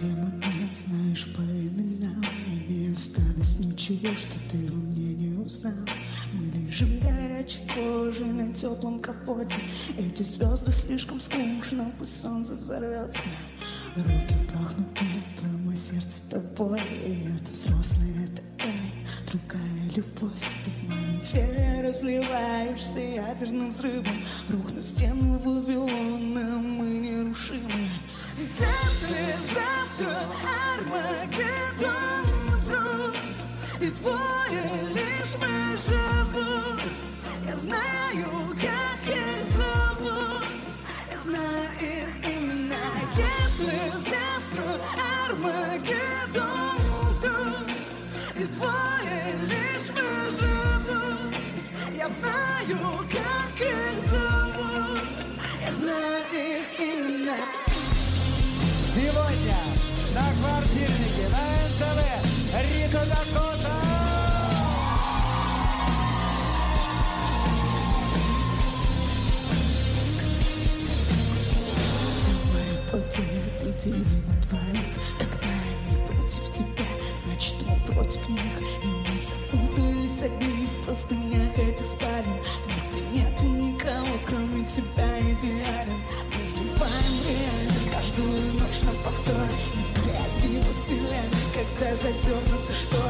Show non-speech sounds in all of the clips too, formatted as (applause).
Все мы не знаешь по именам И не осталось ничего, что ты у меня не узнал. Мы лежим горячей кожей на теплом капоте. Эти звезды слишком скучно, пусть солнце взорвется. Руки пахнут теплым, а сердце тобой. И это взрослая такая, другая любовь. Ты в моем теле разливаешься ядерным взрывом. Рухнут стены Вавилона, мы нерушимы Если завтра Армагеддон Победы на двоих Когда они против тебя, значит мы против них И мы запутались одни в простынях этих спален Где нету никого, кроме тебя идеален Мы сливаем реальность каждую ночь на повтор Непроявимо вселенной, когда задернуты шторы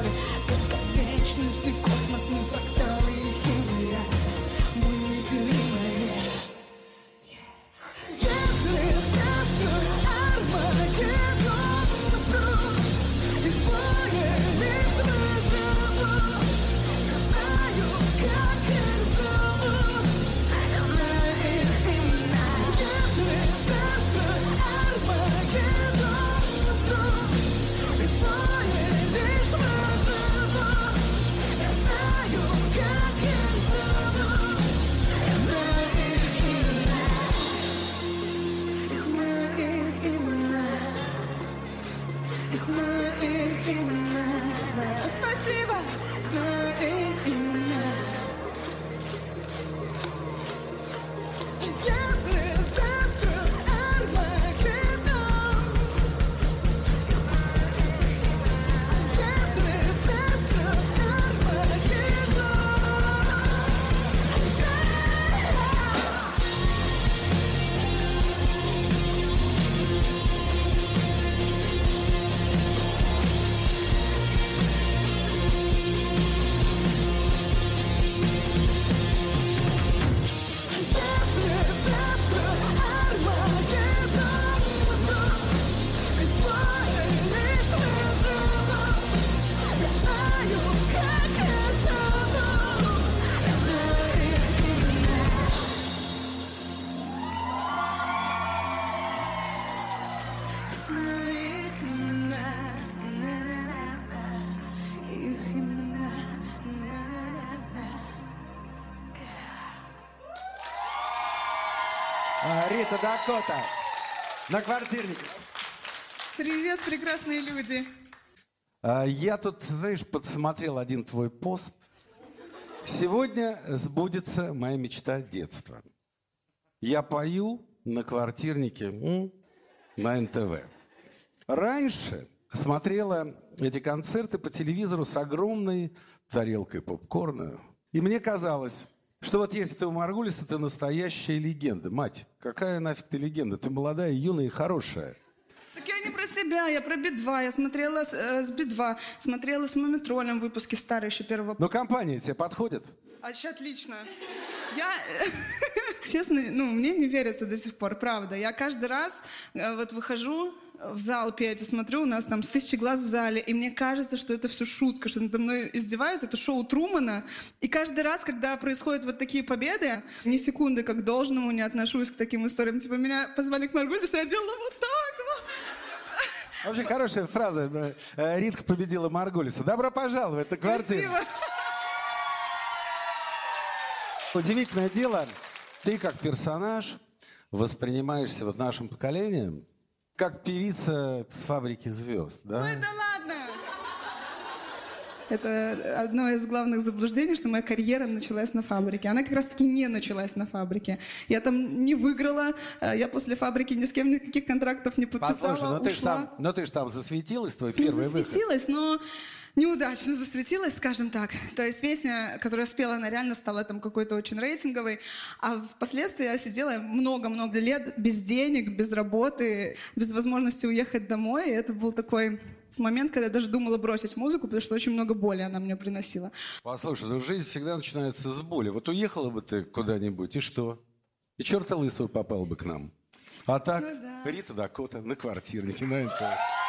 Дакота на квартирнике. Привет, прекрасные люди. А, Я тут, знаешь, подсмотрел один твой пост. Сегодня сбудется моя мечта детства. Я пою на квартирнике на НТВ. Раньше смотрела эти концерты по телевизору с огромной тарелкой попкорна. И мне казалось, что вот если ты у Маргулиса, ты настоящая легенда. Мать, какая нафиг ты легенда? Ты молодая, юная и хорошая. Так я не про себя, я про Би-2. Я смотрела с, э, с Би-2, смотрела с Мумитролем выпуски старые еще первого. Но компания тебе подходит? А вообще отлично. Я, (laughs) честно, ну, мне не верится до сих пор, правда. Я каждый раз э, вот выхожу в зал петь и смотрю, у нас там тысячи глаз в зале, и мне кажется, что это все шутка, что надо мной издеваются, это шоу Трумана. И каждый раз, когда происходят вот такие победы, ни секунды как должному не отношусь к таким историям. Типа меня позвали к Маргулису, я делала вот так вот. Вообще хорошая фраза. Э, Ритка победила Маргулиса. Добро пожаловать на квартиру. Спасибо. Удивительное дело, ты как персонаж воспринимаешься вот нашим поколением как певица с фабрики звезд, да? Ой, да ладно. Это одно из главных заблуждений, что моя карьера началась на фабрике. Она как раз-таки не началась на фабрике. Я там не выиграла, э, я после фабрики ни с кем никаких контрактов не подписала, Послушай, ну ты ж ушла. там, ну ты ж там засветилась, твой Ну, первый выход. засветилась, но неудачно засветилась, скажем так. То есть песня, которую я спела, она реально стала там какой-то очень рейтинговой. А впоследствии я сидела много-много лет без денег, без работы, без возможности уехать домой. И это был такой момент, когда я даже думала бросить музыку, потому что очень много боли она мне приносила. Послушай, ну жизнь всегда начинается с боли. Вот уехала бы ты куда-нибудь, и что? И черта лысого попал бы к нам. А так, Ну да. Рита Дакота на квартирнике, на НТВ.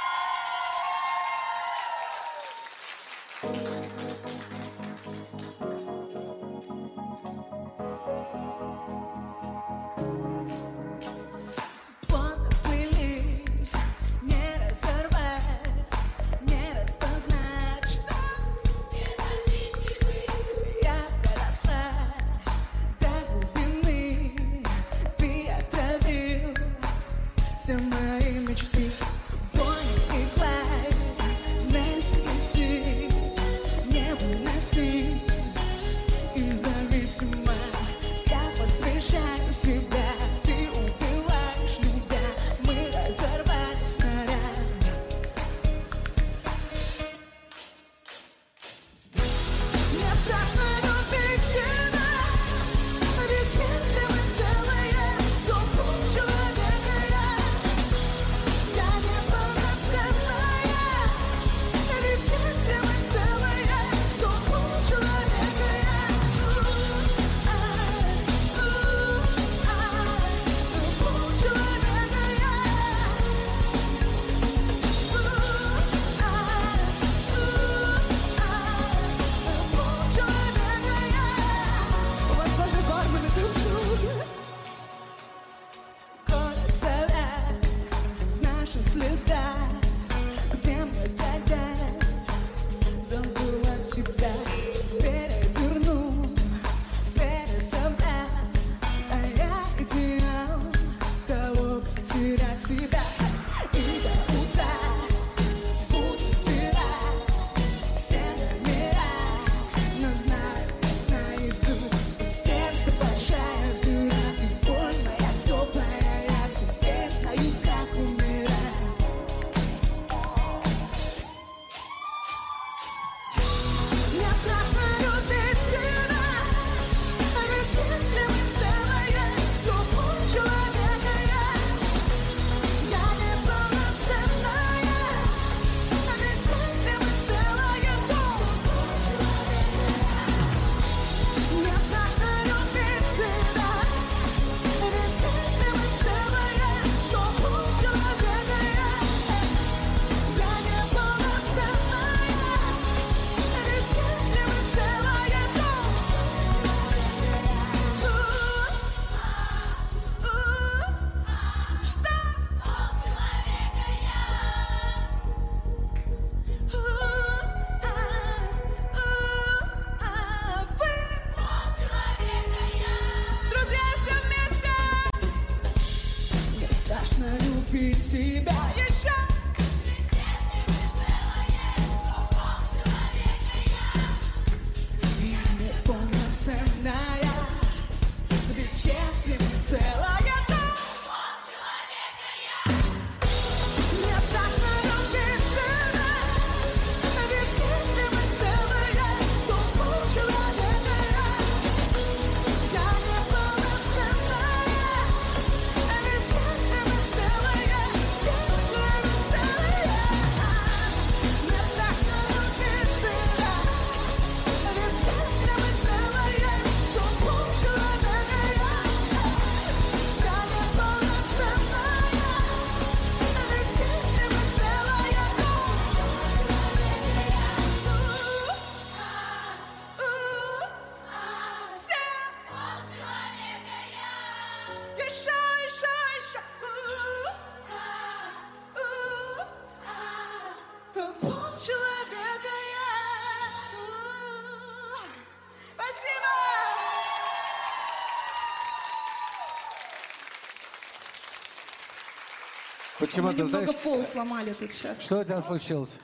Почему Мы ты немного знаешь, пол сломали тут сейчас. что у тебя случилось?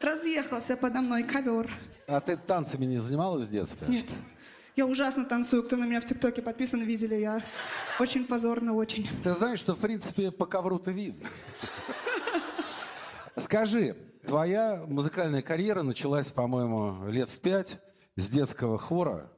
разъехался подо мной ковер. А ты танцами не занималась в детстве? Нет. Я ужасно танцую. Кто на меня в ТикТоке подписан, видели. Я очень позорно, очень. Ты знаешь, что, в принципе, по ковру-то видно. Скажи, твоя музыкальная карьера началась, по-моему, лет в пять с детского хора.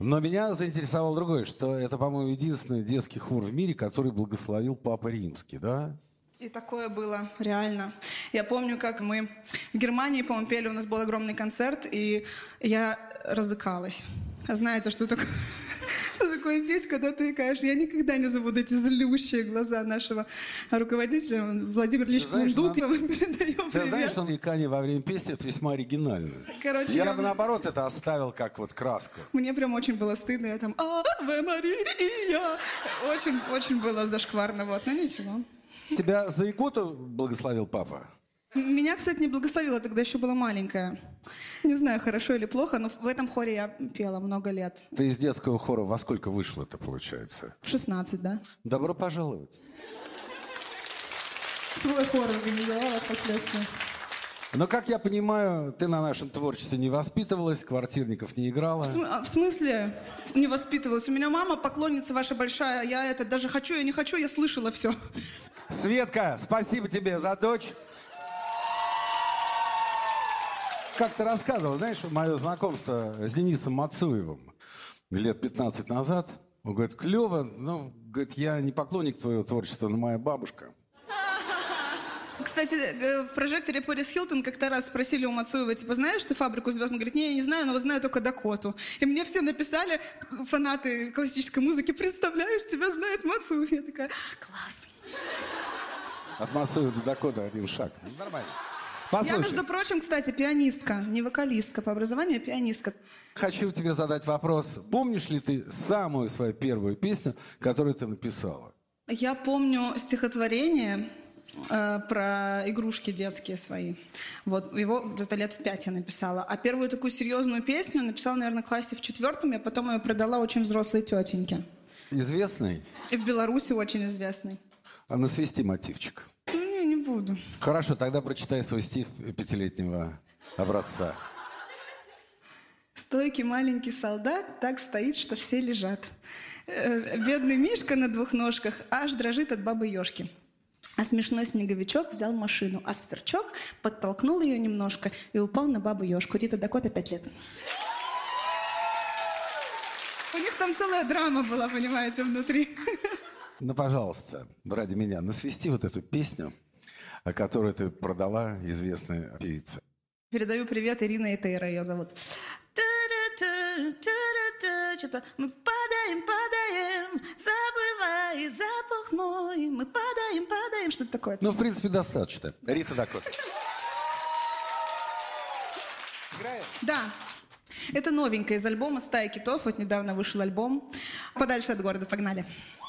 Но меня заинтересовало другое, что это, по-моему, единственный детский хор в мире, который благословил Папа Римский, да? И такое было, реально. Я помню, как мы в Германии, по-моему, пели, у нас был огромный концерт, и я разыкалась. А знаете, что такое? (laughs) Что такое петь, когда ты икаешь? Я никогда не забуду эти злющие глаза нашего руководителя. Владимир Ильич Кундук, нам- вам передаю Ты знаешь, что икание во время песни это весьма оригинально. Короче, я, я- бы наоборот это оставил как вот краску. Мне прям очень было стыдно. Я там «Аве Мария». Очень, очень было зашкварно. Вот, но ничего. Тебя за икоту благословил папа? Меня, кстати, не благословила, тогда еще была маленькая. Не знаю, хорошо или плохо, но в этом хоре я пела много лет. Ты из детского хора во сколько вышел это получается? В 16, да? Добро пожаловать. Свой хор организовала впоследствии. Но, как я понимаю, ты на нашем творчестве не воспитывалась, квартирников не играла. В см- а, В смысле не воспитывалась? У меня мама поклонница ваша большая. Я это даже хочу, я не хочу, я слышала все. Светка, спасибо тебе за дочь. Как ты рассказывал, знаешь, мое знакомство с Денисом Мацуевым лет 15 назад. Он говорит, клево, ну, говорит, я не поклонник твоего творчества, но моя бабушка. Кстати, э, в прожекторе Пэрис Хилтон как-то раз спросили у Мацуева, типа, знаешь ты «Фабрику звезд»? Он говорит, не, я не знаю, но знаю только Дакоту. И мне все написали, фанаты классической музыки, представляешь, тебя знает Мацуев. Я такая, класс. От Мацуева до Дакота один шаг. Ну, Нормально. Я, Послушай, между прочим, кстати, пианистка, не вокалистка по образованию, а пианистка. хочу тебе задать вопрос. Помнишь ли ты самую свою первую песню, которую ты написала? Я помню стихотворение э, про игрушки детские свои. Вот его где-то лет в пять я написала. А первую такую серьезную песню написала, наверное, в классе в четвертом. Я потом ее продала очень взрослой тетеньке. Известный? И в Беларуси очень известный. А насвисти мотивчик. Ну, не, не буду. Хорошо, тогда прочитай свой стих пятилетнего образца. Стойкий маленький солдат так стоит, что все лежат. Э, Бедный Мишка на двух ножках аж дрожит от бабы Ёшки. А смешной снеговичок взял машину, а сверчок подтолкнул ее немножко и упал на бабу Ёшку. Рита Дакота, пять лет. У них там целая драма была, понимаете, внутри. (laughs) Ну, пожалуйста, ради меня, насвисти вот эту песню, о которой ты продала известной певице. Передаю привет Ирина Этейра, ее зовут. Что-то мы падаем, падаем, забывай запах мой, мы падаем, падаем, что-то такое. Ну, в принципе, достаточно. Рита Дакота. Да. Это новенькое из альбома «Стая китов». Вот недавно вышел альбом. Подальше от города. Погнали. Давай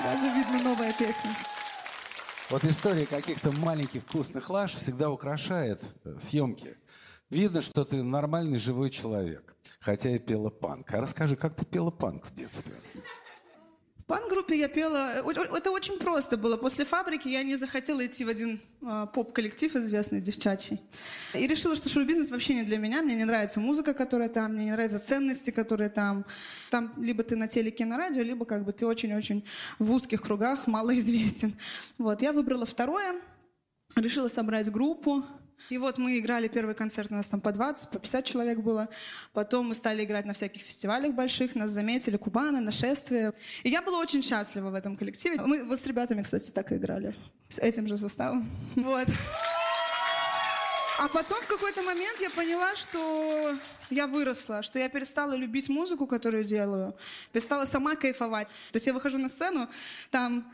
Сразу видно новая песня. Вот история каких-то маленьких вкусных лаж всегда украшает э, съемки. Видно, что ты нормальный живой человек, хотя и пела панк. А расскажи, как ты пела панк в детстве? Пан-группе я пела... э, Это очень просто было. После фабрики я не захотела идти в один э, поп-коллектив известный, девчачий. И решила, что шоу-бизнес вообще не для меня. Мне не нравится музыка, которая там, мне не нравятся ценности, которые там. Там либо ты на телеке, на радио, либо как бы ты очень-очень в узких кругах (laughs) малоизвестен. Вот, я выбрала второе, решила собрать группу. И вот мы играли первый концерт, у нас там по 20, по 50 человек было. Потом мы стали играть на всяких фестивалях больших, нас заметили, Кубаны, нашествие. И я была очень счастлива в этом коллективе. Мы вот с ребятами, кстати, так и играли. С этим же составом. (laughs) Вот. А потом в какой-то момент я поняла, что я выросла, что я перестала любить музыку, которую делаю, перестала сама кайфовать. То есть я выхожу на сцену, там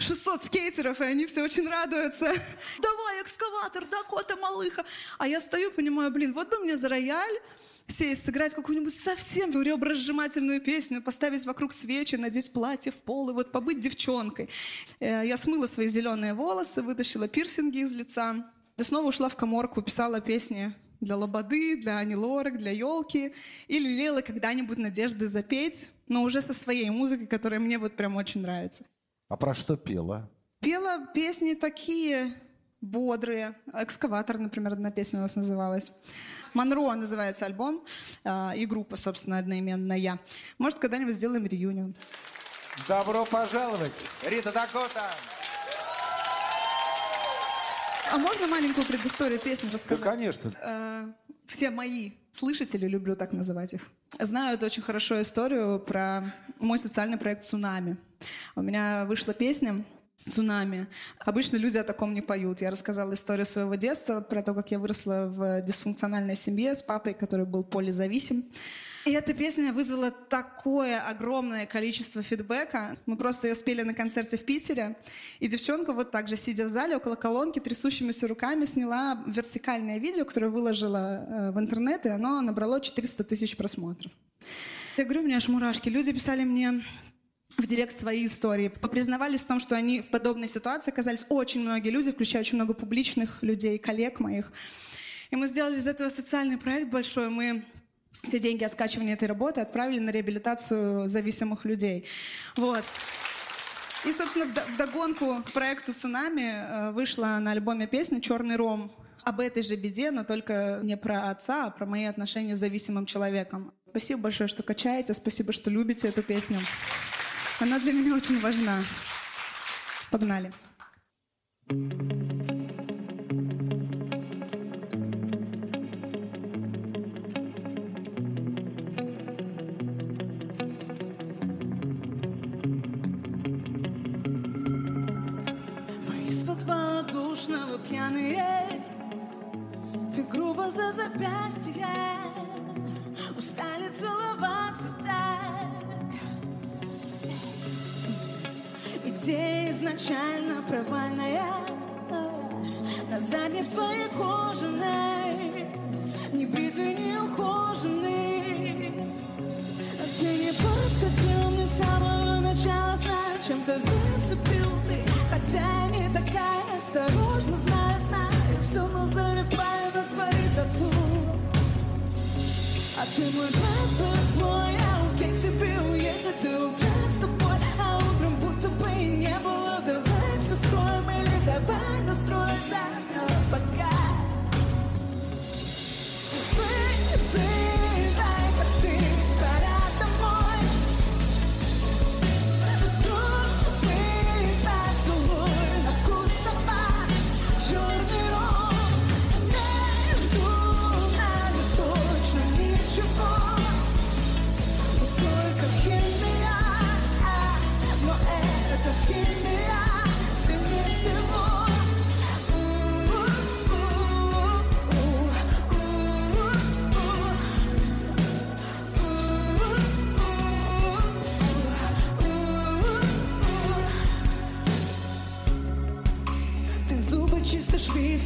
600 скейтеров, и они все очень радуются. (laughs) Давай, экскаватор, Дакота, малыха. А я стою, понимаю, блин, вот бы мне за рояль сесть, сыграть какую-нибудь совсем ребросжимательную песню, поставить вокруг свечи, надеть платье в пол и вот побыть девчонкой. Э, Я смыла свои зеленые волосы, вытащила пирсинги из лица, и снова ушла в коморку, писала песни для Лободы, для Ани Лорак, для Елки. И лелеяла когда-нибудь надежды запеть, но уже со своей музыкой, которая мне вот прям очень нравится. А про что пела? Пела песни такие бодрые. «Экскаватор», например, одна песня у нас называлась. «Монро» называется альбом, а, и группа, собственно, одноименная. Может, когда-нибудь сделаем реюнион. Добро пожаловать, Рита Дакота! А можно маленькую предысторию песни Да, рассказать? конечно. Э, все мои слышатели, люблю так называть их, знают очень хорошо историю про мой социальный проект «Цунами». У меня вышла песня «Цунами». Обычно люди о таком не поют. Я рассказала историю своего детства, про то, как я выросла в дисфункциональной семье с папой, который был полизависим. И эта песня вызвала такое огромное количество фидбэка. Мы просто ее спели на концерте в Питере. И девчонка вот так же, сидя в зале около колонки, трясущимися руками сняла вертикальное видео, которое выложила э, в интернет, и оно набрало 400 тысяч просмотров. Я говорю, у меня аж мурашки. Люди писали мне в директ свои истории. Признавались в том, что они в подобной ситуации оказались очень многие люди, включая очень много публичных людей, коллег моих. И мы сделали из этого социальный проект большой. Мы все деньги от скачивания этой работы отправили на реабилитацию зависимых людей. Вот. И, собственно, вд- вдогонку к проекту «Цунами» э, вышла на альбоме песня «Черный ром» об этой же беде, но только не про отца, а про мои отношения с зависимым человеком. Спасибо большое, что качаете, спасибо, что любите эту песню. Она для меня очень важна. Погнали. Мы снова пьяные Ты грубо за запястье Устали целоваться так. Идея изначально провальная? На не в твоей кожаной а Не бритый, не ухоженный а Ты не подкатил мне с самого начала Знаю, чем-то зацепил ты. Хотя осторожно, знаю, знаю, все мы залипаем на твои тату. А ты мой папа, мой, а у тебя уехать ты убежишь.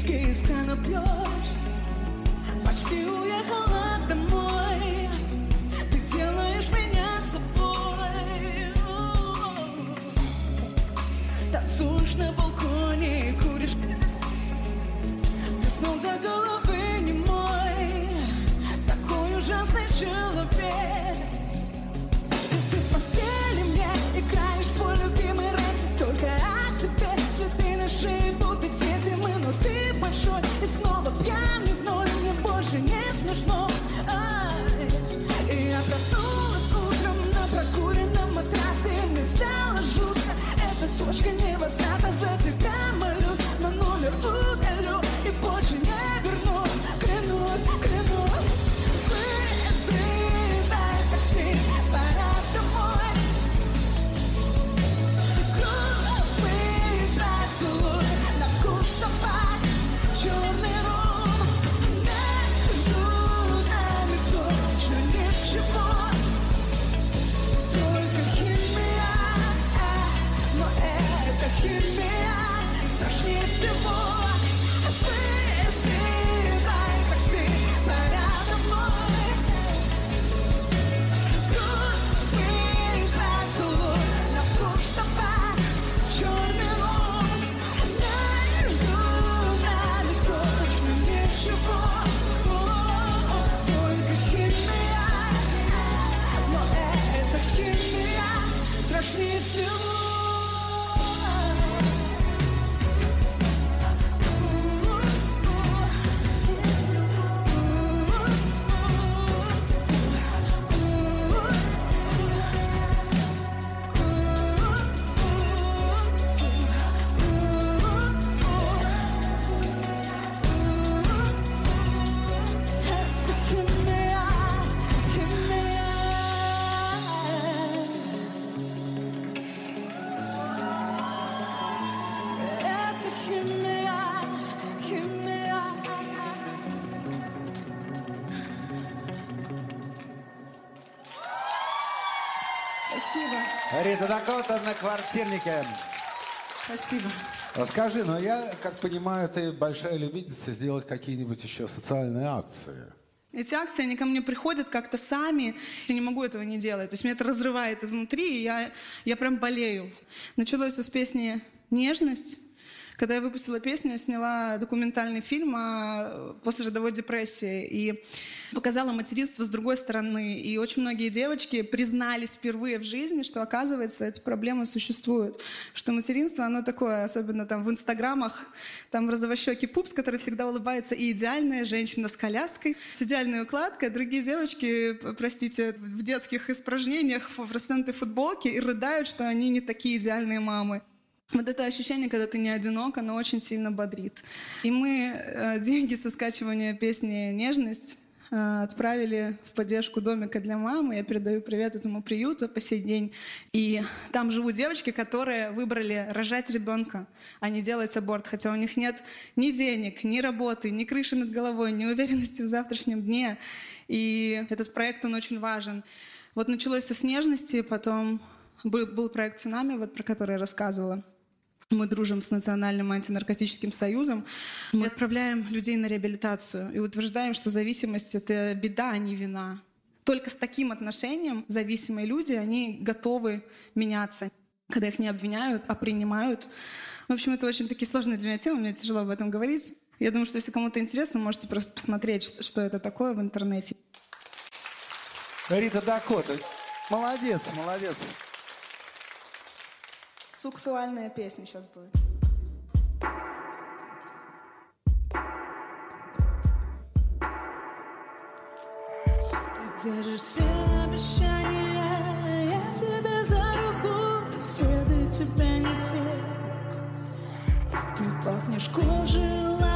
whiskey is kind of pure. Рита Дакота на квартирнике. спасибо. Расскажи, но я, как понимаю, ты большая любительница сделать какие-нибудь еще социальные акции. Эти акции, они ко мне приходят как-то сами. Я не могу этого не делать. То есть меня это разрывает изнутри, и я, я прям болею. Началось с песни «Нежность». Когда я выпустила песню, сняла документальный фильм о послеродовой депрессии и показала материнство с другой стороны. И очень многие девочки признались впервые в жизни, что, оказывается, эти проблемы существуют. Что материнство, оно такое, особенно там в инстаграмах, там розовощекий пупс, который всегда улыбается, и идеальная женщина с коляской, с идеальной укладкой. Другие девочки, простите, в детских испражнениях, в флуоресцентной футболке и рыдают, что они не такие идеальные мамы. Вот это ощущение, когда ты не одинок, оно очень сильно бодрит. И мы э, деньги со скачивания песни «Нежность» э, отправили в поддержку домика для мамы. Я передаю привет этому приюту по сей день. И там живут девочки, которые выбрали рожать ребенка, а не делать аборт. Хотя у них нет ни денег, ни работы, ни крыши над головой, ни уверенности в завтрашнем дне. И этот проект, он очень важен. Вот началось все с нежности, потом был, был проект «Цунами», вот про который я рассказывала. Мы дружим с Национальным антинаркотическим союзом. Мы отправляем людей на реабилитацию и утверждаем, что зависимость — это беда, а не вина. Только с таким отношением зависимые люди, они готовы меняться, когда их не обвиняют, а принимают. В общем, это очень такие сложные для меня темы, мне тяжело об этом говорить. Я думаю, что если кому-то интересно, можете просто посмотреть, что- это такое в интернете. Рита Дакота. Молодец, молодец. Сексуальная песня сейчас будет. Ты держишь все обещания, я тебя за руку, следы тебя не те. Ты пахнешь кожей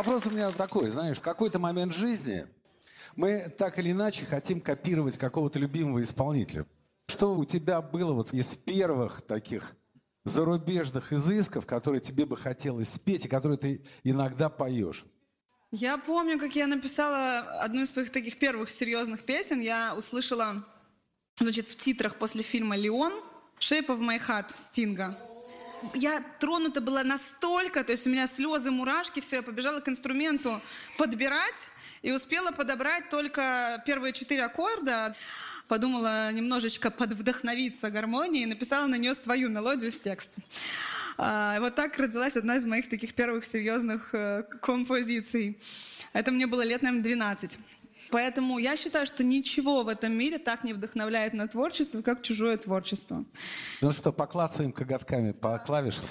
Вопрос у меня такой, знаешь, в какой-то момент жизни мы так или иначе хотим копировать какого-то любимого исполнителя. Что у тебя было вот из первых таких зарубежных изысков, которые тебе бы хотелось спеть и которые ты иногда поешь? Я помню, как я написала одну из своих таких первых серьезных песен. Я услышала, значит, в титрах после фильма «Леон» «Shape of my heart» Стинга. Я тронута была настолько, то есть у меня слезы, мурашки, все, я побежала к инструменту подбирать и успела подобрать только первые четыре аккорда. Подумала немножечко подвдохновиться гармонией и написала на нее свою мелодию с текстом. А, вот так родилась одна из моих таких первых серьезных э, композиций. Это мне было лет, наверное, 12. Поэтому я считаю, что ничего в этом мире так не вдохновляет на творчество, как чужое творчество. Ну что, поклацаем коготками по клавишам?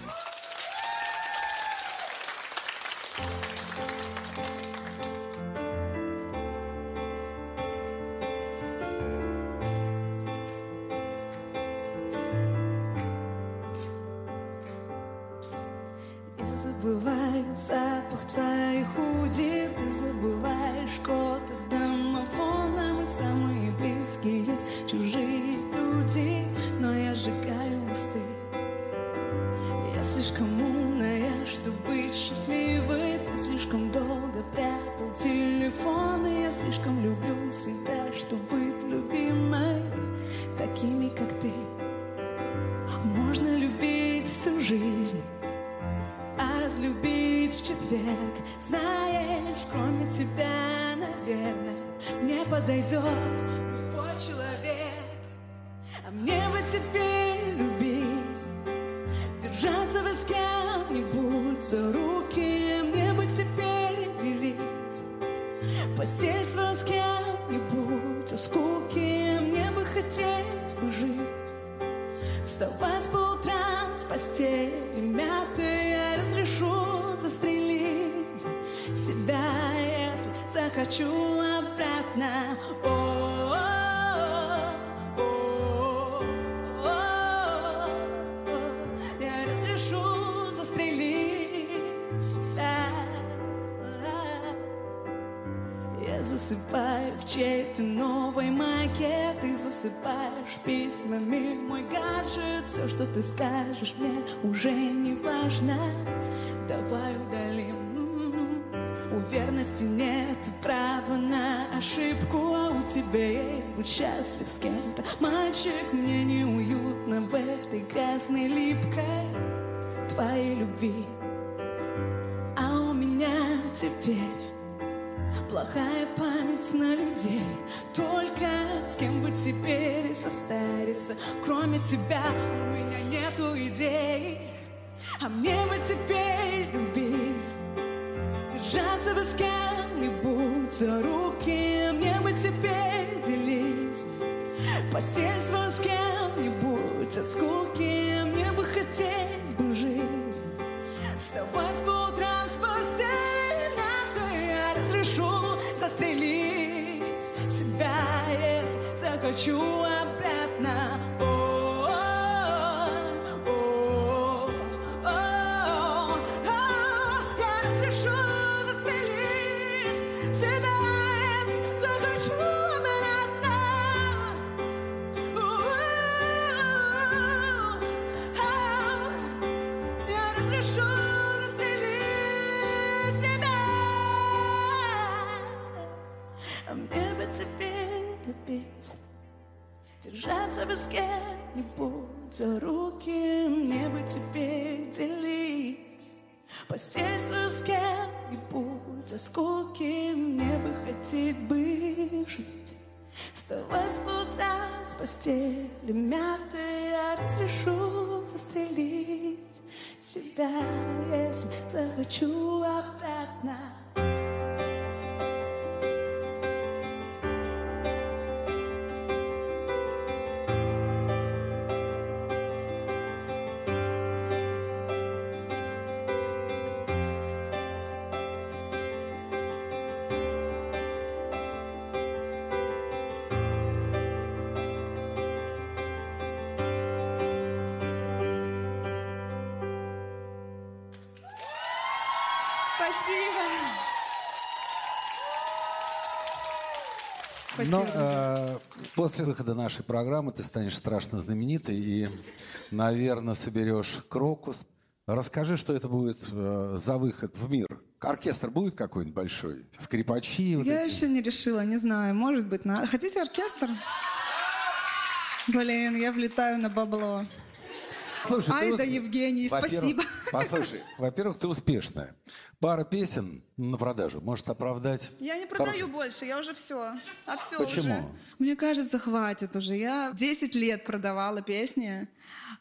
Верности нет права на ошибку А у тебя есть будь счастлив с кем-то. Мальчик, мне неуютно в этой грязной липкой Твоей любви. А у меня теперь Плохая память на людей. Только с кем бы теперь состариться? Кроме тебя у меня нету идей. А мне бы теперь любить Держаться бы с кем-нибудь за руки Мне бы теперь делить Постель свою с кем-нибудь. От скуки Мне бы хотеть бы жить. Вставать по утрам с постели мятой Я разрешу застрелить себя, если захочу обратно постель с кем-нибудь, а скуки мне бы хотеть бы жить. Вставать по утрам с постели мятой Я разрешу застрелить себя, если захочу обратно Но э, после выхода нашей программы ты станешь страшно знаменитой и, наверное, соберешь крокус. Расскажи, что это будет э, за выход в мир. Оркестр будет какой-нибудь большой? Скрипачи? вот Я эти? еще не решила, не знаю, может быть, на... Хотите оркестр? Блин, я влетаю на бабло. Слушай, Ай да, ус- Евгений, спасибо. Послушай, (laughs) во-первых, ты успешная. Пара песен на продажу может оправдать... Я не хороший- продаю больше, я уже все. А все Почему? уже. Мне кажется, хватит уже. Я 10 лет продавала песни.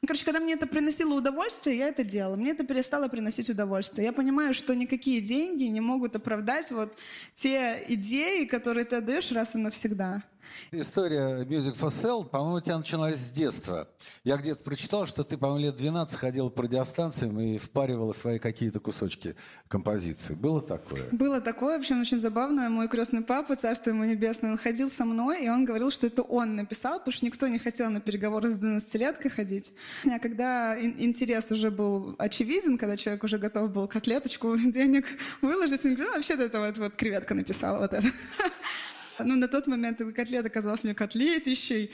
Короче, когда мне это приносило удовольствие, я это делала. Мне это перестало приносить удовольствие. Я понимаю, что никакие деньги не могут оправдать вот те идеи, которые ты отдаешь раз и навсегда. История Music for Sale, по-моему, у тебя началась с детства. Я где-то прочитал, что ты, по-моему, лет 12 ходила по радиостанциям и впаривала свои какие-то кусочки композиции. Было такое? Было такое, в общем, очень забавно. Мой крестный папа, царство ему небесное, он ходил со мной, и он говорил, что это он написал, потому что никто не хотел на переговоры с 12-леткой ходить. А когда ин- интерес уже был очевиден, когда человек уже готов был котлеточку (laughs) денег выложить, он говорит, «А, вообще-то это вот, вот креветка написала вот это. (laughs) Ну, на тот момент котлета казалась мне котлетищей.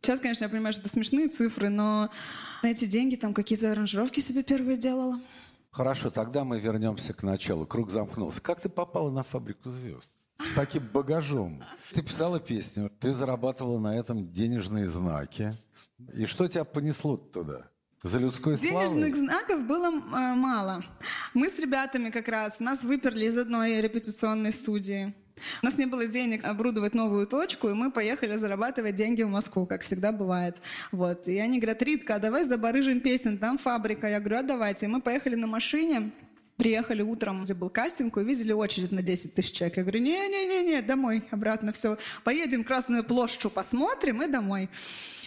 Сейчас, конечно, я понимаю, что это смешные цифры, но на эти деньги там какие-то аранжировки себе первые делала. Хорошо, тогда мы вернемся к началу. Круг замкнулся. Как ты попала на фабрику звезд? С таким багажом. Ты писала песню, ты зарабатывала на этом денежные знаки. И что тебя понесло туда? За людской Денежных славой? знаков было э, мало. Мы с ребятами как раз, нас выперли из одной репетиционной студии. У нас не было денег оборудовать новую точку, и мы поехали зарабатывать деньги в Москву, как всегда бывает. Вот. И они говорят, Ритка, а давай забарыжим песен, там фабрика. Я говорю, а давайте. И мы поехали на машине, Приехали утром, где был кастинг, увидели очередь на 10 тысяч человек. Я говорю, не-не-не, домой, обратно, все. Поедем Красную площадь, посмотрим и домой.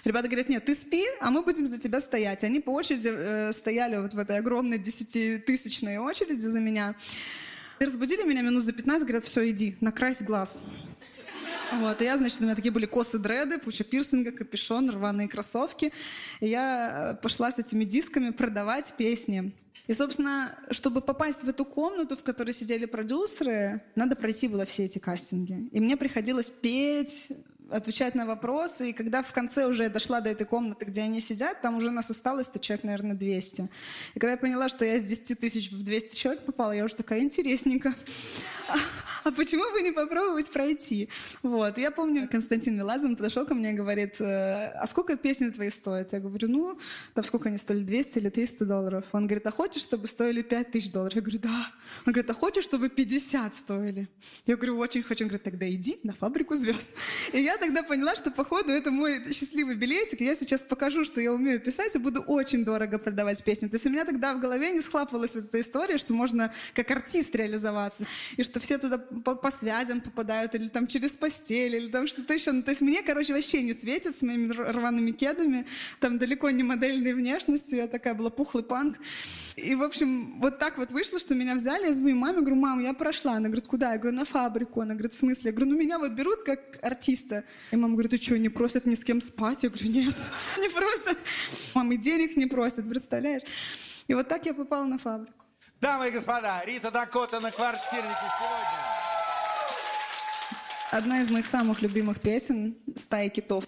Ребята говорят, нет, ты спи, а мы будем за тебя стоять. Они по очереди э, стояли вот в этой огромной десятитысячной очереди за меня. И разбудили меня минут за 15, говорят, все, иди, накрась глаз. Вот, и я, значит, у меня такие были косы дреды, куча пирсинга, капюшон, рваные кроссовки. И я э, пошла с этими дисками продавать песни. И, собственно, чтобы попасть в эту комнату, в которой сидели продюсеры, надо пройти было все эти кастинги. И мне приходилось петь, отвечать на вопросы. И когда в конце уже я дошла до этой комнаты, где они сидят, там уже нас осталось-то человек, наверное, 200. И когда я поняла, что я с 10 тысяч в 200 человек попала, я уже такая интересненько. А, а почему бы не попробовать пройти? Вот. Я помню, Константин Милазин подошел ко мне и говорит, «Э, а сколько песни твои стоят? Я говорю, ну, там сколько они стоили, 200 или 300 долларов? Он говорит, а хочешь, чтобы стоили 5 тысяч долларов? Я говорю, да. Он говорит, а хочешь, чтобы 50 стоили? Я говорю, очень хочу. Он говорит, тогда иди на фабрику звезд. И я тогда поняла, что, походу, это мой счастливый билетик. И я сейчас покажу, что я умею писать, и буду очень дорого продавать песни. То есть у меня тогда в голове не схлапывалась вот эта история, что можно как артист реализоваться. И что все туда по, по связям попадают, или там через постель, или там что-то еще. Ну, то есть мне, короче, вообще не светит с моими рваными кедами, там далеко не модельной внешностью. Я такая была пухлый панк. И, в общем, вот так вот вышло, что меня взяли. Я звоню маме, говорю, мам, я прошла. Она говорит, куда? Я говорю, на фабрику. Она говорит, в смысле? Я говорю, ну меня вот берут как артиста. И мама говорит, ты что, не просят ни с кем спать? Я говорю, нет, (laughs) не просят. Мама и денег не просят, представляешь? И вот так я попала на фабрику. Дамы и господа, Рита Дакота на квартирнике сегодня. Одна из моих самых любимых песен «Стая китов».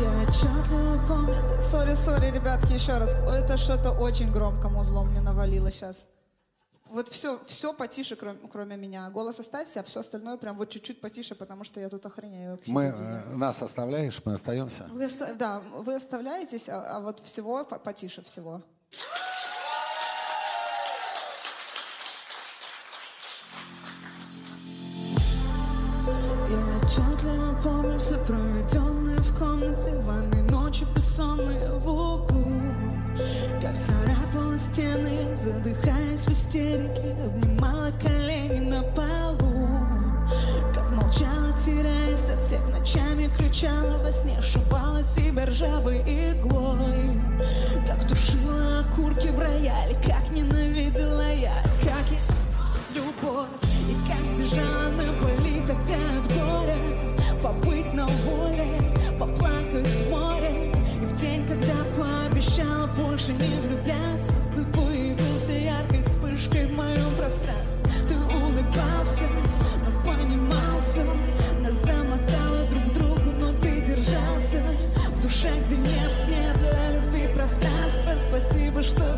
Я отчетливо помню... Sorry, sorry, ребятки, еще раз. Это что-то очень громко музлом мне навалило сейчас. Вот все, все потише, кроме, кроме меня. Голос оставься, а все остальное прям вот чуть-чуть потише, потому что я тут охренею. к Мы, э, нас оставляешь, мы остаемся? Вы оста- да, вы оставляетесь, а, а вот всего по- потише всего. Я отчетливо помню все проведенные в истерике Обнимала колени на полу. Как молчала, теряясь от всех ночами Кричала во сне, шибала себя ржавой иглой. Как тушила окурки в рояле Как ненавидела я, как я любовь. И как сбежала на поли тогда от горя Побыть на воле, поплакать в море. И в день, когда пообещала больше не влюбляться Ты яркой вспышкой в моем пространстве. Ты улыбался, но понимался Нас замотало друг другу, но ты держался. В душе, где нет, нет для любви пространства. Спасибо, что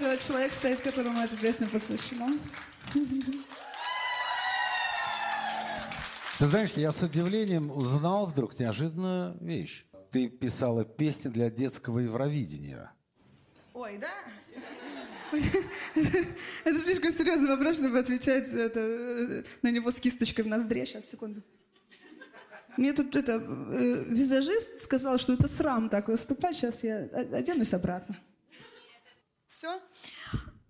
вот человек стоит, которому эта песня посвящена. Ты знаешь, я с удивлением узнал вдруг неожиданную вещь. Ты писала песни для детского Евровидения. Ой, да? (laughs) Это слишком серьезный вопрос, чтобы отвечать это, э, на него с кисточкой в ноздре. Сейчас, секунду. Мне тут это э, визажист сказал, что это срам так выступать. Сейчас я оденусь обратно. Все.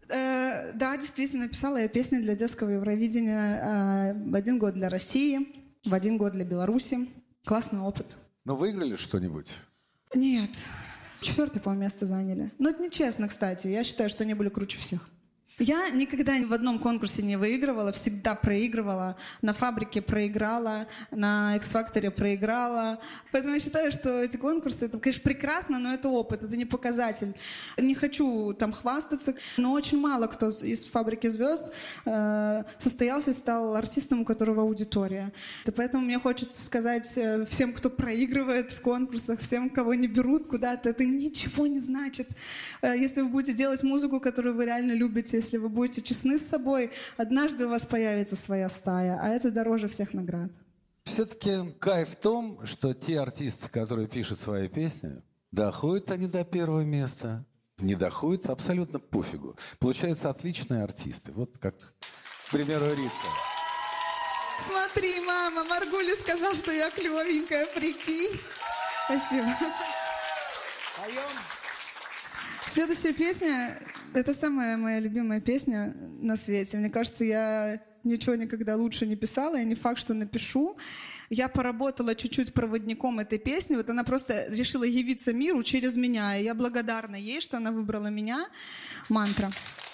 Э, да, действительно, написала я песни для детского Евровидения. э, в один год для России, в один год для Беларуси. Классный опыт. Но выиграли что-нибудь? Нет. Четвертое, по-моему, место заняли. Но это нечестно, кстати. Я считаю, что они были круче всех. Я никогда ни в одном конкурсе не выигрывала, всегда проигрывала. На фабрике проиграла, на X-Factor проиграла. Поэтому я считаю, что эти конкурсы, это, конечно, прекрасно, но это опыт, это не показатель. Не хочу там хвастаться, но очень мало кто из фабрики звезд э, состоялся и стал артистом, у которого аудитория. И поэтому мне хочется сказать э, всем, кто проигрывает в конкурсах, всем, кого не берут куда-то, это ничего не значит. Э, Если вы будете делать музыку, которую вы реально любите, если вы будете честны с собой, однажды у вас появится своя стая, а это дороже всех наград. Все-таки кайф в том, что те артисты, которые пишут свои песни, доходят они до первого места, не доходят, абсолютно пофигу. Получаются отличные артисты. Вот как, к примеру, Ритка. Смотри, мама, Маргули сказал, что я клевенькая, прикинь. Спасибо. Следующая песня — это самая моя любимая песня на свете. Мне кажется, я ничего никогда лучше не писала, и не факт, что напишу. Я поработала чуть-чуть проводником этой песни. Вот она просто решила явиться миру через меня. И я благодарна ей, что она выбрала меня. Мантра. Чего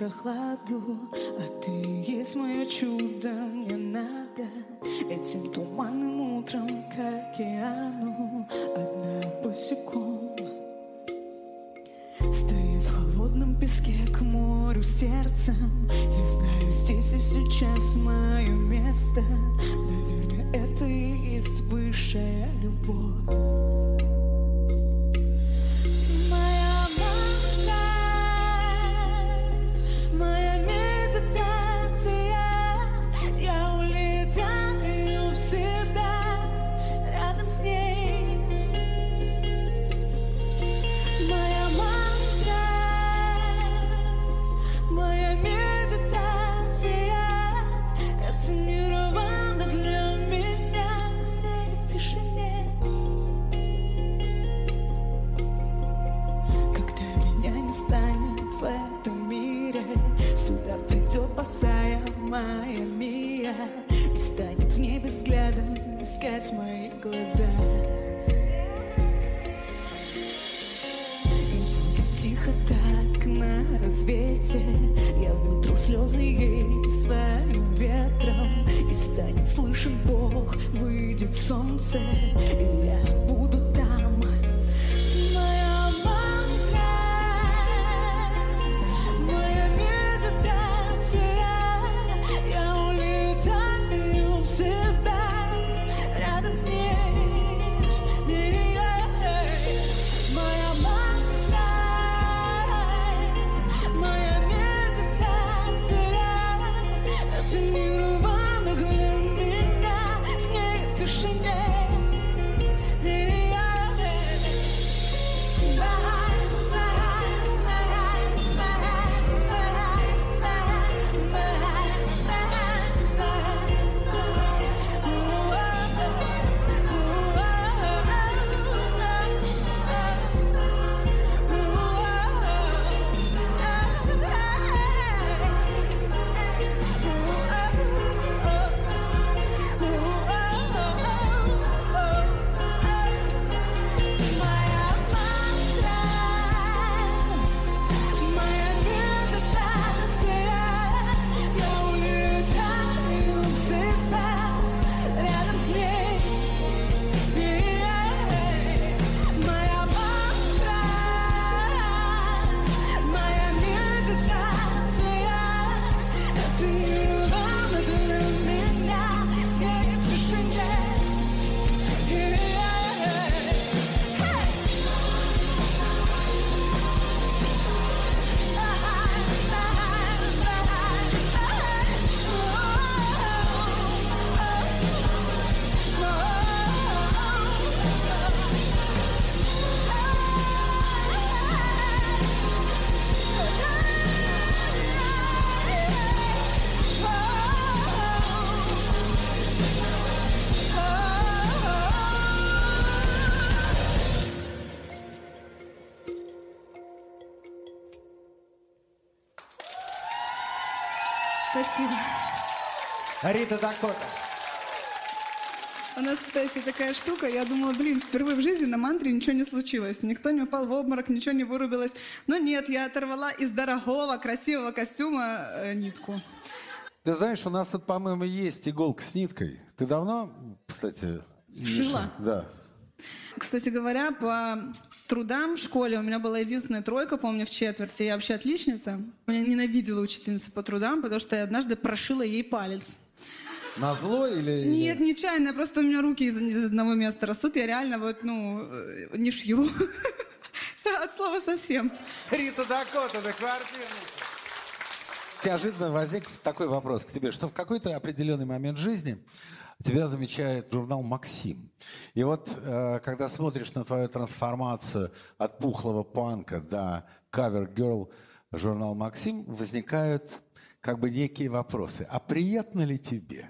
прохладу, а ты есть мое чудо, мне надо этим туманным утром к океану. Одна босиком. Стоять в холодном песке к морю сердцем Я знаю, здесь и сейчас мое место. Наверное, это и есть высшая любовь Рита Дакота. У нас, кстати, такая штука. Я думала, блин, впервые в жизни на мантре ничего не случилось. Никто не упал в обморок, ничего не вырубилось. Но нет, я оторвала из дорогого, красивого костюма э, нитку. Ты знаешь, у нас тут, по-моему, есть иголка с ниткой. Ты давно, кстати... шила? Да. Кстати говоря, по трудам в школе у меня была единственная тройка, помню, в четверти. Я вообще отличница. Меня ненавидела учительница по трудам, потому что я однажды прошила ей палец. На зло или... Нет, нечаянно, просто у меня руки из, из одного места растут, я реально вот, ну, э, не шью. (laughs) От слова совсем. Рита Дакота на квартирнике. Неожиданно возник такой вопрос к тебе, что в какой-то определенный момент жизни тебя замечает журнал «Максим». И вот, э, когда смотришь на твою трансформацию от пухлого панка до кавер-герл журнал «Максим», возникают как бы некие вопросы. А приятно ли тебе?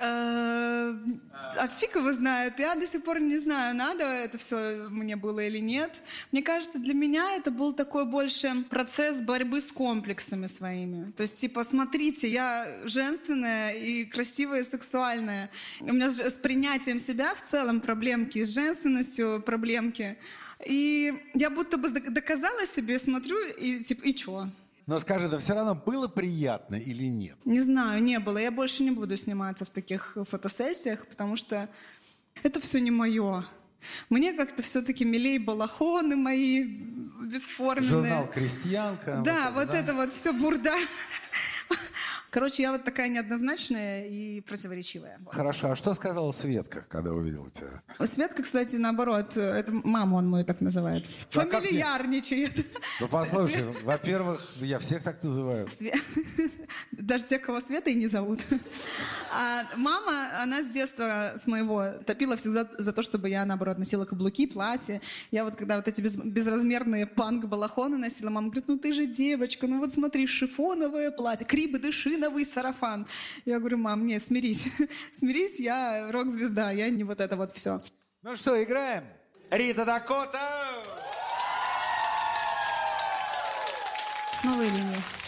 Э, А фиг его знает. Я до сих пор не знаю, надо это все мне было или нет. Мне кажется, для меня это был такой больше процесс борьбы с комплексами своими. То есть, типа, смотрите, я женственная и красивая, и сексуальная. У меня с принятием себя в целом проблемки, с женственностью проблемки. И я будто бы док- доказала себе, смотрю, и типа, и чё? Но скажи, да все равно было приятно или нет? Не знаю, не было. Я больше не буду сниматься в таких фотосессиях, потому что это все не мое. Мне как-то все-таки милей балахоны мои бесформенные. Журнал «Крестьянка». Да, вот да? это вот все бурда. Короче, я вот такая неоднозначная и противоречивая. Хорошо, а что сказала Светка, когда увидела тебя? Светка, кстати, наоборот, это маму он мою так называет. Ну, а как мне? Фамильярничает. Ну, послушай, во-первых, я всех так называю. Све- (laughs) Даже тех, кого Света и не зовут. А мама, она с детства с моего топила всегда за то, чтобы я, наоборот, носила каблуки, платья. Я вот когда вот эти без- безразмерные панк-балахоны носила, мама говорит, ну ты же девочка, ну вот смотри, шифоновое платье, крибы-дышиновый сарафан. Я говорю, мам, не, смирись. (laughs) Смирись, я рок-звезда, я не вот это вот все. Ну что, играем? Рита Дакота. Новые линии.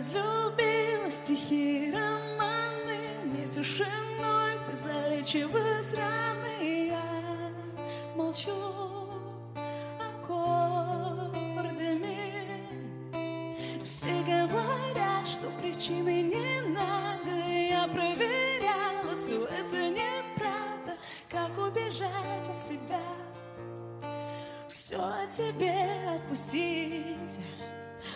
Разлюбила стихи романы Не тишиной залечивать раны Я молчу аккордами. Все говорят, что причины не надо. Я проверяла, все это неправда. Как убежать от себя? Все о тебе отпустить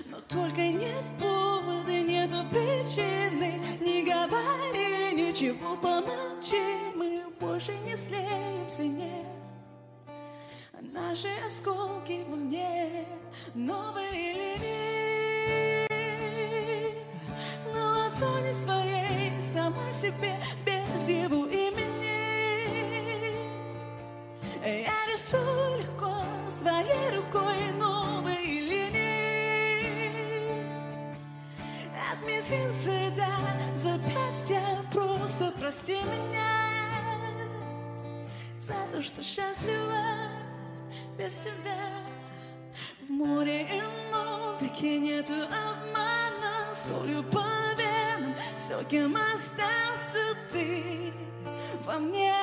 Но только нет повода, нету причины. Не говори ничего, помолчи Мы больше не склеимся, нет. А Наши осколки во мне новые линии На ладони своей сама себе без его имени. Я рисую легко своей рукой то, что счастлива без тебя. В море и музыке нету обмана, солью по венам, все, кем остался ты во мне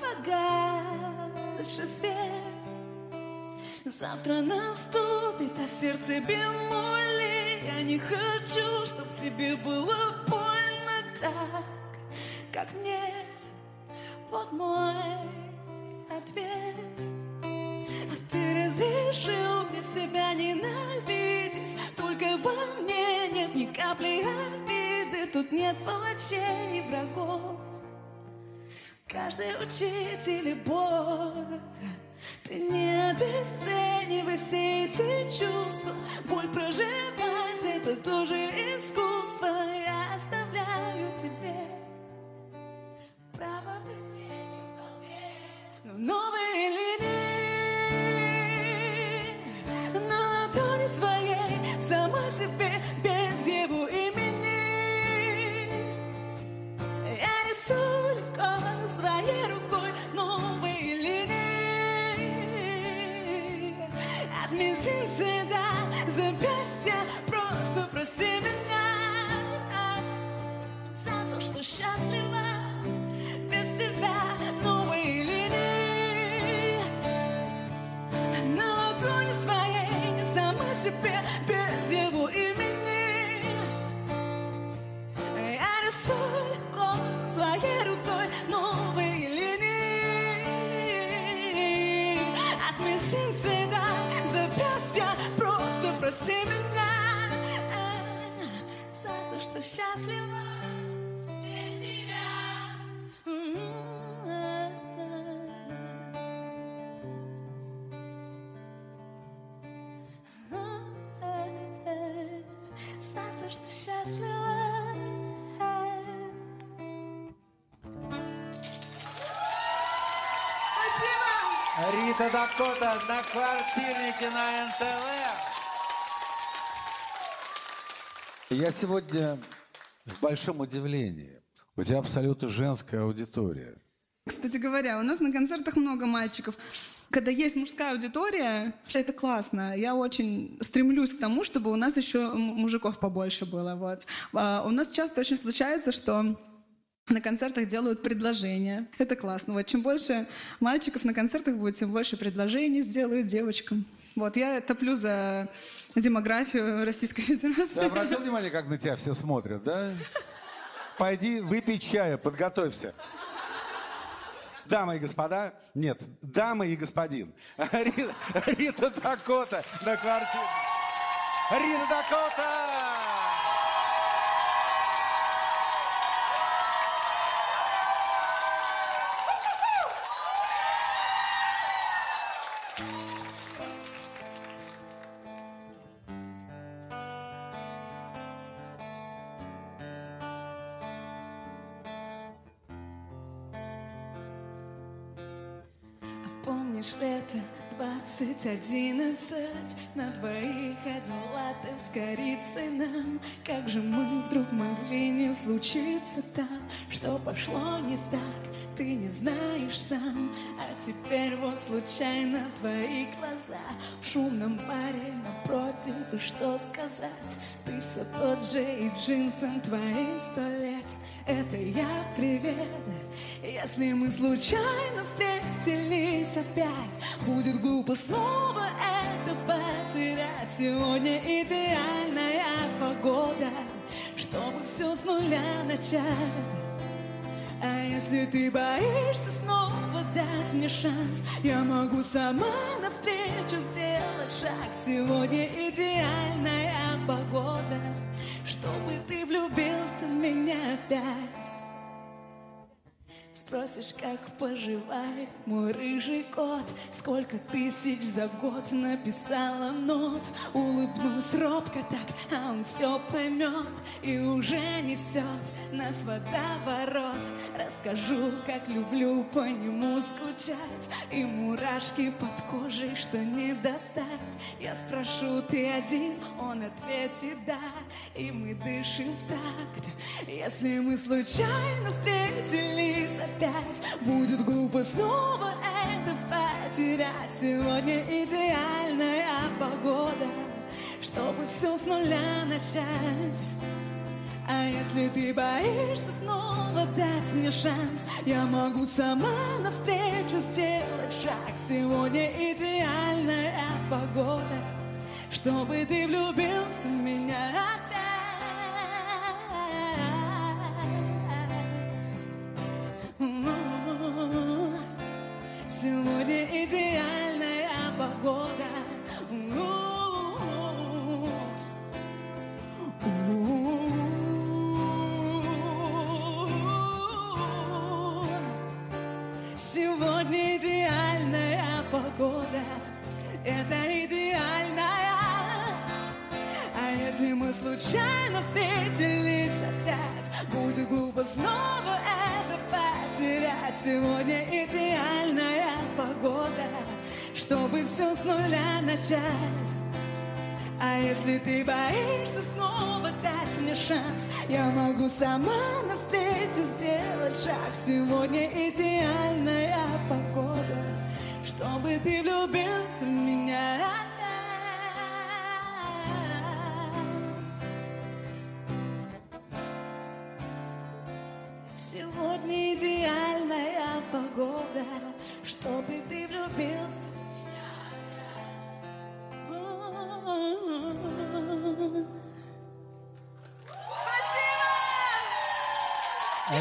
погасший свет. Завтра наступит, а в сердце бемоли Я не хочу, чтоб тебе было больно так, как мне Вот мой ответ. А ты разрешил мне себя ненавидеть Только во мне нет ни капли обиды Тут нет палачей и врагов. Каждый учитель и Бог Ты не обесценивай все эти чувства. Боль проживать это тоже искусство no счастлива без тебя. За то, что счастлива. Рита Дакота на квартирнике на НТВ. Я сегодня в большом удивлении. У тебя абсолютно женская аудитория. Кстати говоря, у нас на концертах много мальчиков. Когда есть мужская аудитория, это классно. Я очень стремлюсь к тому, чтобы у нас еще мужиков побольше было. Вот. А у нас часто очень случается, что на концертах делают предложения. Это классно. Вот чем больше мальчиков на концертах будет, тем больше предложений сделают девочкам. Вот я топлю за демографию Российской Ты Федерации. обратил внимание, как на тебя все смотрят, да? Пойди, выпей чая, подготовься. Дамы и господа, нет, дамы и господин. Рита, Рита Дакота на квартире. Рита Дакота! 2011 На двоих одела ты с корицей нам. Как же мы вдруг могли не случиться там Что пошло не так, ты не знаешь сам. А теперь вот случайно твои глаза В шумном баре напротив И что сказать, ты все тот же И джинсам твоим сто лет. Это я, привет. Если мы случайно встретились опять Будет глупо снова это потерять Сегодня идеальная погода Чтобы все с нуля начать а если ты боишься снова дать мне шанс, я могу сама навстречу сделать шаг. Сегодня идеальная погода, чтобы ты влюбился в меня опять. Спросишь, как поживает мой рыжий кот? Сколько тысяч за год написала нот? Улыбнусь робко так, а он все поймет И уже несет нас водоворот. Расскажу, как люблю по нему скучать И мурашки под кожей, что не достать. Я спрошу, ты один? Он ответит да. И мы дышим в такт. Если мы случайно встретились опять. Будет глупо снова это потерять. Сегодня идеальная погода Чтобы все с нуля начать. А если ты боишься снова дать мне шанс, я могу сама навстречу сделать шаг. Сегодня идеальная погода, чтобы ты влюбился в меня идеальная погода. М-м-м. Сегодня идеальная погода, это идеальная. А если мы случайно встретились опять, будет глупо снова это потерять. Сегодня идеальная погода. Чтобы все с нуля начать. А если ты боишься снова дать мне шанс, я могу сама навстречу сделать шаг. Сегодня идеальная погода, чтобы ты влюбился в меня.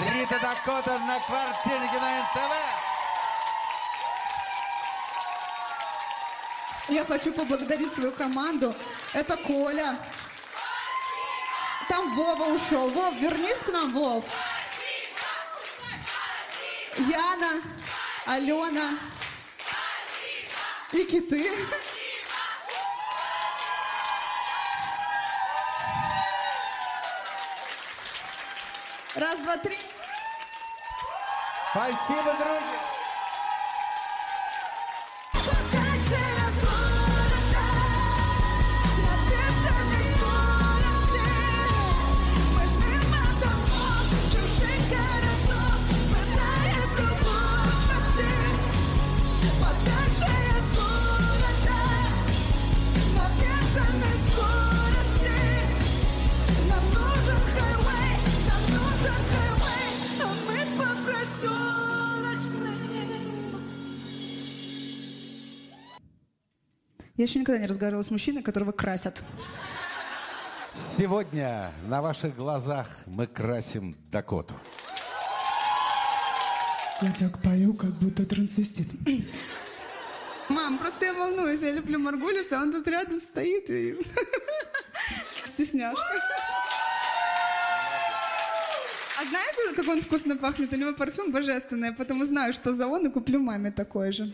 Рита Дакота на квартирнике на НТВ. Я хочу поблагодарить свою команду. Это Коля. Там Вова ушел. Вов, вернись к нам, Вов. Яна, Алена и киты. Спасибо, друзья. Я еще никогда не разговаривала с мужчиной, которого красят. Сегодня на ваших глазах мы красим Дакоту. Я так пою, как будто трансвестит. Мам, просто я волнуюсь, я люблю Маргулиса, он тут рядом стоит и (laughs) стесняшка. А знаете, как он вкусно пахнет? У него парфюм божественный, я потому знаю, что за он, и куплю маме такой же.